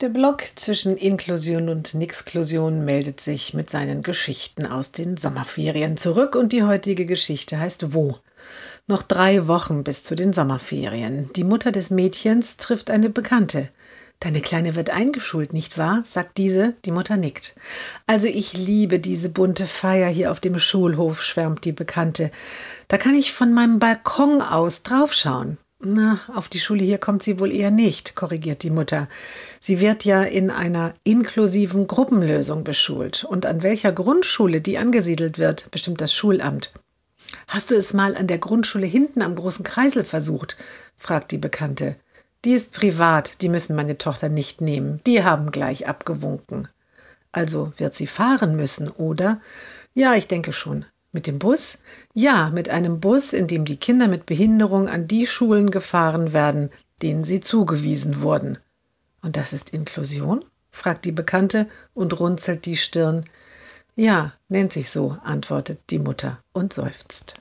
Der Block zwischen Inklusion und Nixklusion meldet sich mit seinen Geschichten aus den Sommerferien zurück und die heutige Geschichte heißt Wo? Noch drei Wochen bis zu den Sommerferien. Die Mutter des Mädchens trifft eine Bekannte. Deine Kleine wird eingeschult, nicht wahr? sagt diese, die Mutter nickt. Also ich liebe diese bunte Feier hier auf dem Schulhof, schwärmt die Bekannte. Da kann ich von meinem Balkon aus draufschauen. Na, auf die Schule hier kommt sie wohl eher nicht, korrigiert die Mutter. Sie wird ja in einer inklusiven Gruppenlösung beschult. Und an welcher Grundschule die angesiedelt wird, bestimmt das Schulamt. Hast du es mal an der Grundschule hinten am großen Kreisel versucht? fragt die Bekannte. Die ist privat, die müssen meine Tochter nicht nehmen. Die haben gleich abgewunken. Also wird sie fahren müssen, oder? Ja, ich denke schon. Mit dem Bus? Ja, mit einem Bus, in dem die Kinder mit Behinderung an die Schulen gefahren werden, denen sie zugewiesen wurden. Und das ist Inklusion? fragt die Bekannte und runzelt die Stirn. Ja, nennt sich so, antwortet die Mutter und seufzt.